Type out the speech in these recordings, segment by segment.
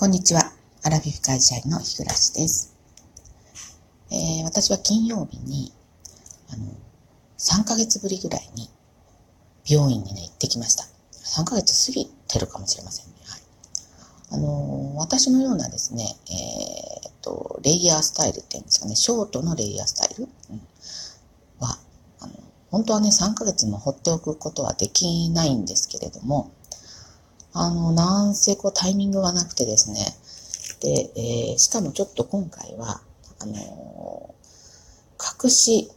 こんにちは。アラフィフ会社員の日暮です。えー、私は金曜日に、あの、3ヶ月ぶりぐらいに病院にね、行ってきました。3ヶ月過ぎてるかもしれませんね。はい。あのー、私のようなですね、えー、っと、レイヤースタイルっていうんですかね、ショートのレイヤースタイル、うん、は、あの、本当はね、3ヶ月も放っておくことはできないんですけれども、あの、なんせこうタイミングがなくてですね。で、えー、しかもちょっと今回は、あのー、隠し、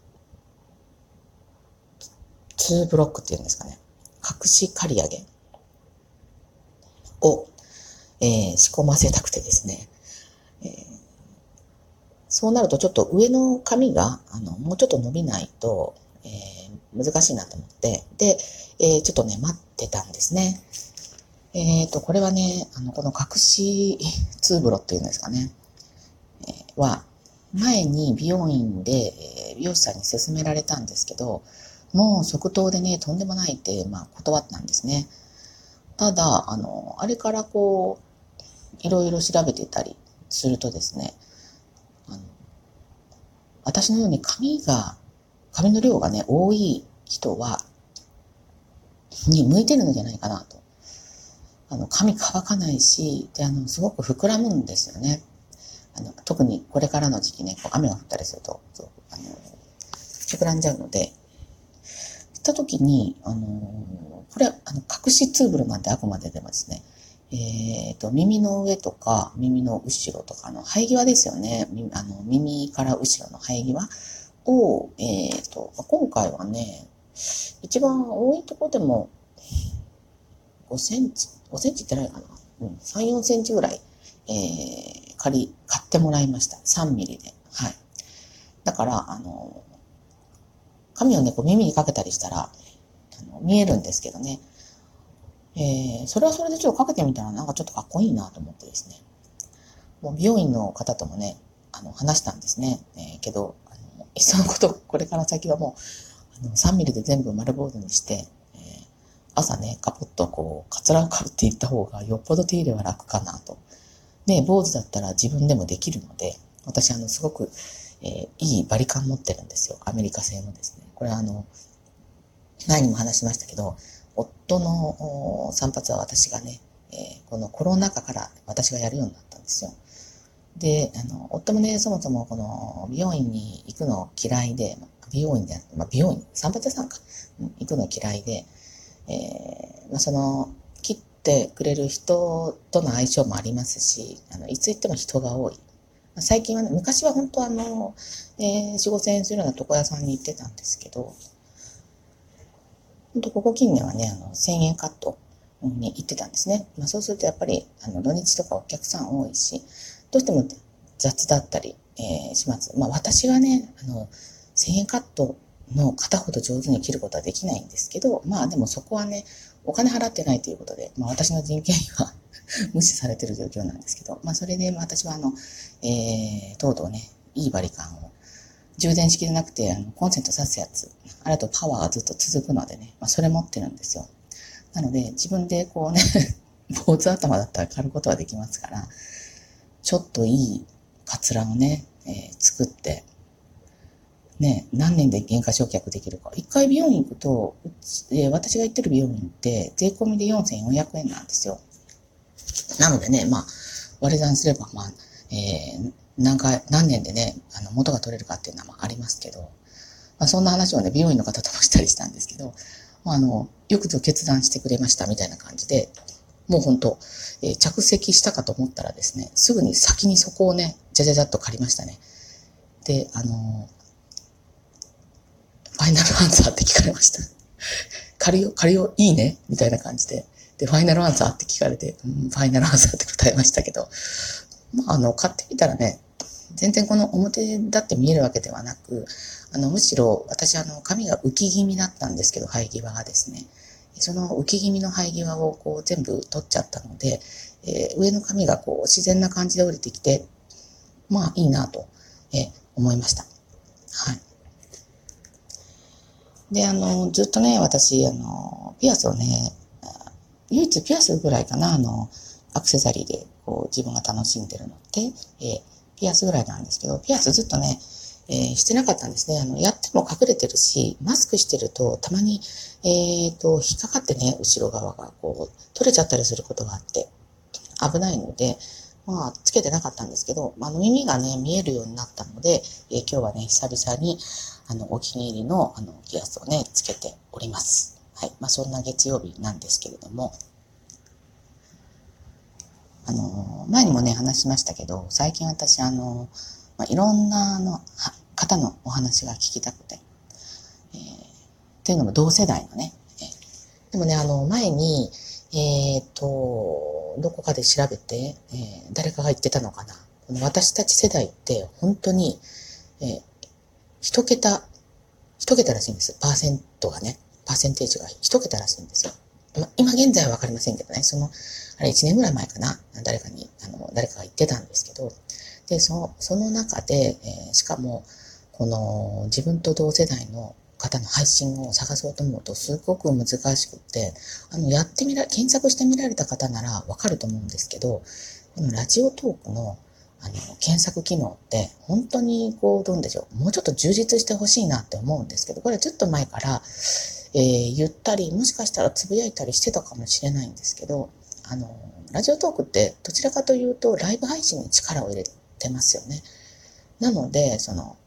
2ブロックっていうんですかね。隠し刈り上げを、えー、仕込ませたくてですね。えー、そうなるとちょっと上の髪が、あの、もうちょっと伸びないと、えー、難しいなと思って、で、えー、ちょっとね、待ってたんですね。えっ、ー、と、これはね、あの、この隠しツーブロっていうんですかね、えー、は、前に美容院で、えー、美容師さんに勧められたんですけど、もう即答でね、とんでもないって、まあ、断ったんですね。ただ、あの、あれからこう、いろいろ調べてたりするとですね、あの、私のように髪が、髪の量がね、多い人は、に向いてるのじゃないかなと。あの、髪乾かないし、で、あの、すごく膨らむんですよね。あの、特にこれからの時期ね、こう雨が降ったりすると、そうあの、膨らんじゃうので、行った時に、あの、これ、あの、隠しツーブルなんてあくまででもですね、えっ、ー、と、耳の上とか、耳の後ろとか、の、生え際ですよね。あの、耳から後ろの生え際を、えっ、ー、と、今回はね、一番多いとこでも、5センチ、5センチってないかな。うん、3、4センチぐらい、えー、借り、買ってもらいました。3ミリで。はい。だから、あの、髪をね、こう耳にかけたりしたら、あの見えるんですけどね。えー、それはそれでちょっとかけてみたらなんかちょっとかっこいいなと思ってですね。もう美容院の方ともね、あの、話したんですね。えー、けど、あの、いっそのこと、これから先はもう、あの、3ミリで全部丸ボードにして、朝ね、カポッとこう、カツラをかぶっていった方がよっぽど手入れは楽かなと。で、坊主だったら自分でもできるので、私あの、すごく、えー、いいバリカン持ってるんですよ。アメリカ製のですね。これあの、前にも話しましたけど、夫の散髪は私がね、えー、このコロナ禍から私がやるようになったんですよ。で、あの、夫もね、そもそもこの美容院に行くの嫌いで、美容院で、まあ、美容院、散髪屋さんか、行くの嫌いで、えー、まあ、その、切ってくれる人との相性もありますし、あの、いつ行っても人が多い。まあ、最近はね、昔は本当あの、えー、4、5千円するような床屋さんに行ってたんですけど、本当ここ近年はね、あの、1000円カットに行ってたんですね。まあ、そうするとやっぱり、あの、土日とかお客さん多いし、どうしても雑だったり、えー、します。まあ、私がね、あの、1000円カットの片ほど上手に切ることはできないんですけど、まあでもそこはね、お金払ってないということで、まあ私の人件費は 無視されてる状況なんですけど、まあそれで私はあの、えー、とうとうね、いいバリカンを、充電式でなくて、あの、コンセント挿すやつ、あれとパワーがずっと続くのでね、まあそれ持ってるんですよ。なので、自分でこうね 坊主頭だったら刈ることはできますから、ちょっといいカツラをね、えー、作って、ね、何年で原価償却できるか。一回美容院行くと、え、私が行ってる美容院って税込みで4400円なんですよ。なのでね、まあ、割り算すれば、まあ、えー、何回、何年でね、あの、元が取れるかっていうのはありますけど、まあ、そんな話をね、美容院の方ともしたりしたんですけど、まあ、あの、よくぞ決断してくれましたみたいな感じで、もう本当、えー、着席したかと思ったらですね、すぐに先にそこをね、じゃじゃじゃっと借りましたね。で、あのファイナルアンサーって聞かれました。借りよ、借りよ、いいね？みたいな感じで。で、ファイナルアンサーって聞かれて、うん、ファイナルアンサーって答えましたけど、まあ、あの、買ってみたらね、全然この表だって見えるわけではなく、あの、むしろ私あの、髪が浮き気味だったんですけど、生え際がですね。その浮き気味の生え際をこう全部取っちゃったので、えー、上の髪がこう自然な感じで降りてきて、まあいいなと、えー、思いました。はい。で、あの、ずっとね、私、あの、ピアスをね、唯一ピアスぐらいかな、あの、アクセサリーでこう自分が楽しんでるのって、えー、ピアスぐらいなんですけど、ピアスずっとね、えー、してなかったんですね。あの、やっても隠れてるし、マスクしてると、たまに、えっ、ー、と、引っかかってね、後ろ側が、こう、取れちゃったりすることがあって、危ないので、まあ、つけてなかったんですけど、あの、耳がね、見えるようになったので、えー、今日はね、久々に、あの、お気に入りの、あの、ピアスをね、つけております。はい。まあ、そんな月曜日なんですけれども、あの、前にもね、話しましたけど、最近私、あの、まあ、いろんなあの方のお話が聞きたくて、えー、っていうのも同世代のね、えー、でもね、あの、前に、えっ、と、どこかで調べて、えー、誰かが言ってたのかな。この私たち世代って本当に、えー、一桁、一桁らしいんです。パーセントがね、パーセンテージが一桁らしいんですよ。ま、今現在はわかりませんけどね、その、あれ1年ぐらい前かな、誰かに、あの、誰かが言ってたんですけど、で、そのその中で、えー、しかも、この自分と同世代の方の配信を探そうと思うとすごく難しくって、あの、やってみら、検索してみられた方ならわかると思うんですけど、このラジオトークのあの、検索機能って、本当にこう、どうでしょう。もうちょっと充実してほしいなって思うんですけど、これずっと前から、えー、言ったり、もしかしたらつぶやいたりしてたかもしれないんですけど、あの、ラジオトークってどちらかというとライブ配信に力を入れてますよね。なので、その、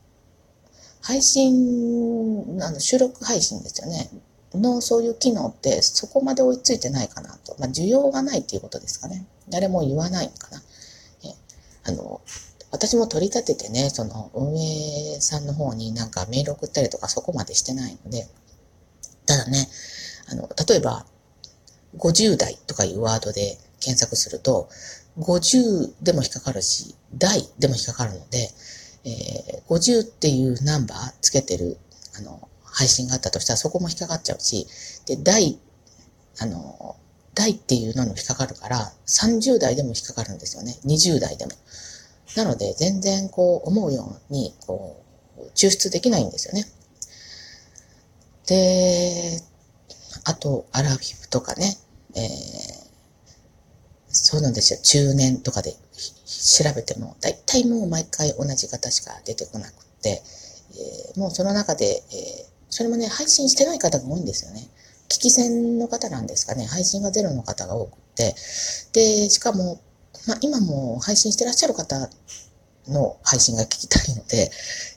配信、あの収録配信ですよね。のそういう機能ってそこまで追いついてないかなと。まあ、需要がないっていうことですかね。誰も言わないのかな。えあの、私も取り立ててね、その運営さんの方になんかメール送ったりとかそこまでしてないので、ただね、あの、例えば、50代とかいうワードで検索すると、50でも引っかかるし、代でも引っかかるので、えー、50っていうナンバーつけてる、あの、配信があったとしたらそこも引っかかっちゃうし、で、代、あの、代っていうのも引っかかるから、30代でも引っかかるんですよね。20代でも。なので、全然こう、思うように、こう、抽出できないんですよね。で、あと、アラフィフとかね、えー、そうなんですよ。中年とかで調べても、大体もう毎回同じ方しか出てこなくて、えー、もうその中で、えー、それもね、配信してない方が多いんですよね。聞き戦の方なんですかね。配信がゼロの方が多くて。で、しかも、まあ、今も配信してらっしゃる方の配信が聞きたいので、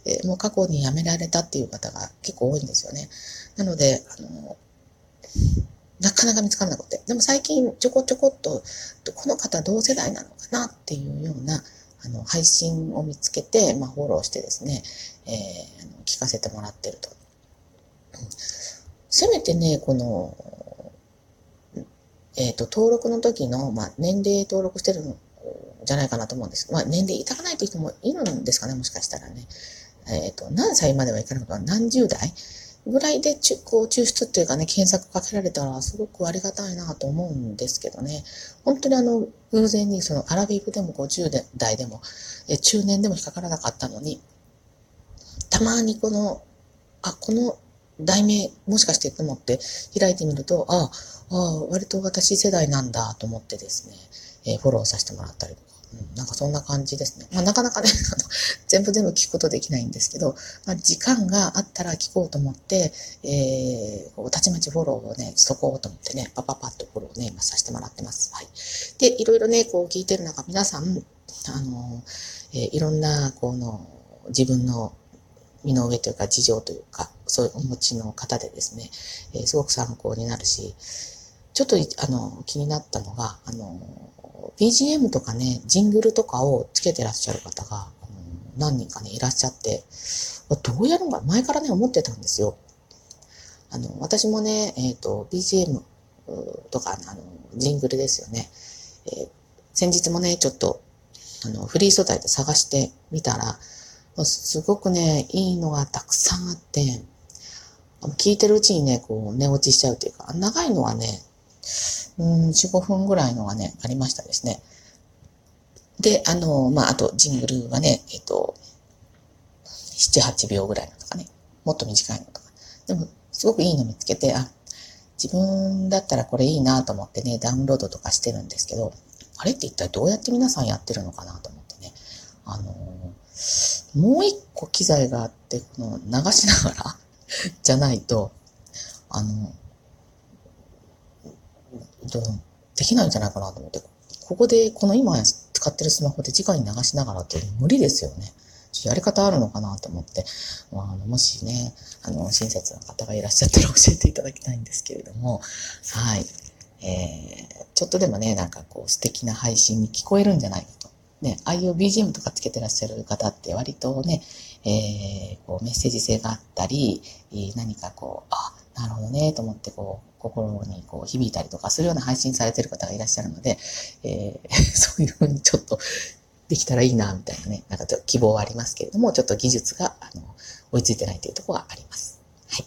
えー、もう過去に辞められたっていう方が結構多いんですよね。なので、あの、なかなか見つからなくて。でも最近ちょこちょこっと、この方同世代なのかなっていうような、あの、配信を見つけて、まあ、フォローしてですね、えー、聞かせてもらってると。せめてね、この、えっ、ー、と、登録の時の、まあ、年齢登録してるんじゃないかなと思うんです。まあ、年齢痛くないという人もいるんですかね、もしかしたらね。えっ、ー、と、何歳まではいかなくて何十代ぐらいでこう抽出っていうかね、検索かけられたらすごくありがたいなと思うんですけどね。本当にあの、偶然にそのアラビブでも50代でも、え中年でも引っかからなかったのに、たまにこの、あ、この題名もしかしてと思って開いてみると、ああ、割と私世代なんだと思ってですね、えー、フォローさせてもらったりとなんかそんな感じですね。まあ、なかなかね、全部全部聞くことできないんですけど、まあ、時間があったら聞こうと思って、えー、こうたちまちフォローをね、しとこうと思ってね、パパパッとフォローをね、今させてもらってます。はい。で、いろいろね、こう聞いてる中、皆さん、あの、えー、いろんな、この、自分の身の上というか事情というか、そういうお持ちの方でですね、えー、すごく参考になるし、ちょっと、あの、気になったのが、あの、BGM とかね、ジングルとかをつけてらっしゃる方が、何人かね、いらっしゃって、どうやるのか、前からね、思ってたんですよ。あの、私もね、えっ、ー、と、BGM とか、あの、ジングルですよね。えー、先日もね、ちょっと、あの、フリー素材で探してみたら、すごくね、いいのがたくさんあって、聞いてるうちにね、こう、寝落ちしちゃうというか、長いのはね、うん、4、5分ぐらいのがね、ありましたですね。で、あの、まあ、あと、ジングルはね、えっと、7、8秒ぐらいのとかね、もっと短いのとか。でも、すごくいいの見つけて、あ、自分だったらこれいいなと思ってね、ダウンロードとかしてるんですけど、あれって一体どうやって皆さんやってるのかなと思ってね。あのー、もう一個機材があって、この流しながら じゃないと、あの、できないんじゃないかなと思って、ここで、この今使ってるスマホで直に流しながらって無理ですよね。やり方あるのかなと思って、まあ、のもしね、あの、親切な方がいらっしゃったら教えていただきたいんですけれども、はい。えー、ちょっとでもね、なんかこう素敵な配信に聞こえるんじゃないかと。ね、ああいう BGM とかつけてらっしゃる方って割とね、えー、こうメッセージ性があったり、何かこう、あ、なるほどね、と思ってこう、心にこう響いたりとかするような配信されてる方がいらっしゃるので、えー、そういうふうにちょっとできたらいいな、みたいなね、なんかちょっと希望はありますけれども、ちょっと技術が、あの、追いついてないというところがあります。はい。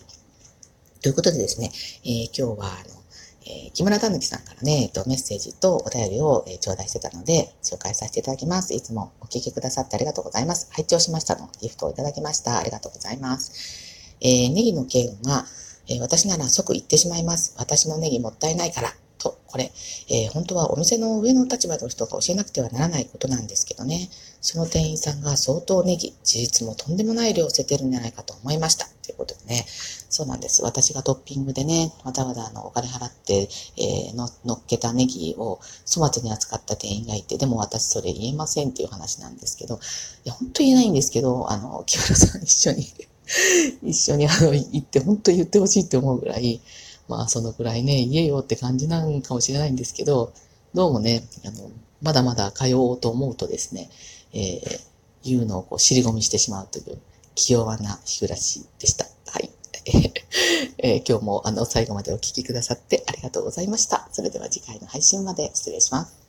ということでですね、えー、今日は、あの、えー、木村たぬきさんからね、えっと、メッセージとお便りを、えー、頂戴してたので、紹介させていただきます。いつもお聞きくださってありがとうございます。拝聴しましたのギフトをいただきました。ありがとうございます。えー、ネギの件は、えー、私なら即言ってしまいます。私のネギもったいないから。と、これ、えー、本当はお店の上の立場の人が教えなくてはならないことなんですけどね。その店員さんが相当ネギ、事実もとんでもない量を捨ててるんじゃないかと思いました。ということでね。そうなんです。私がトッピングでね、わざわざあのお金払って、えー、の乗っけたネギを粗末に扱った店員がいて、でも私それ言えませんっていう話なんですけど、いや、本当言えないんですけど、あの、木村さん一緒に 一緒にあの、行って、本当言ってほしいって思うぐらい、まあ、そのくらいね、言えよって感じなんかもしれないんですけど、どうもね、あの、まだまだ通おうと思うとですね、えー、言うのをこう尻込みしてしまうという、気弱な日暮らしでした。はい。えー、今日もあの、最後までお聴きくださってありがとうございました。それでは次回の配信まで失礼します。